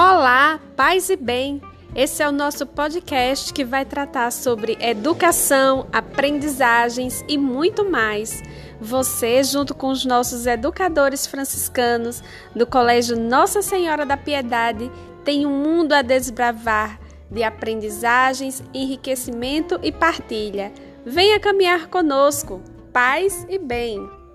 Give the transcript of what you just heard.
Olá, paz e bem! Esse é o nosso podcast que vai tratar sobre educação, aprendizagens e muito mais. Você, junto com os nossos educadores franciscanos do Colégio Nossa Senhora da Piedade, tem um mundo a desbravar de aprendizagens, enriquecimento e partilha. Venha caminhar conosco. Paz e bem!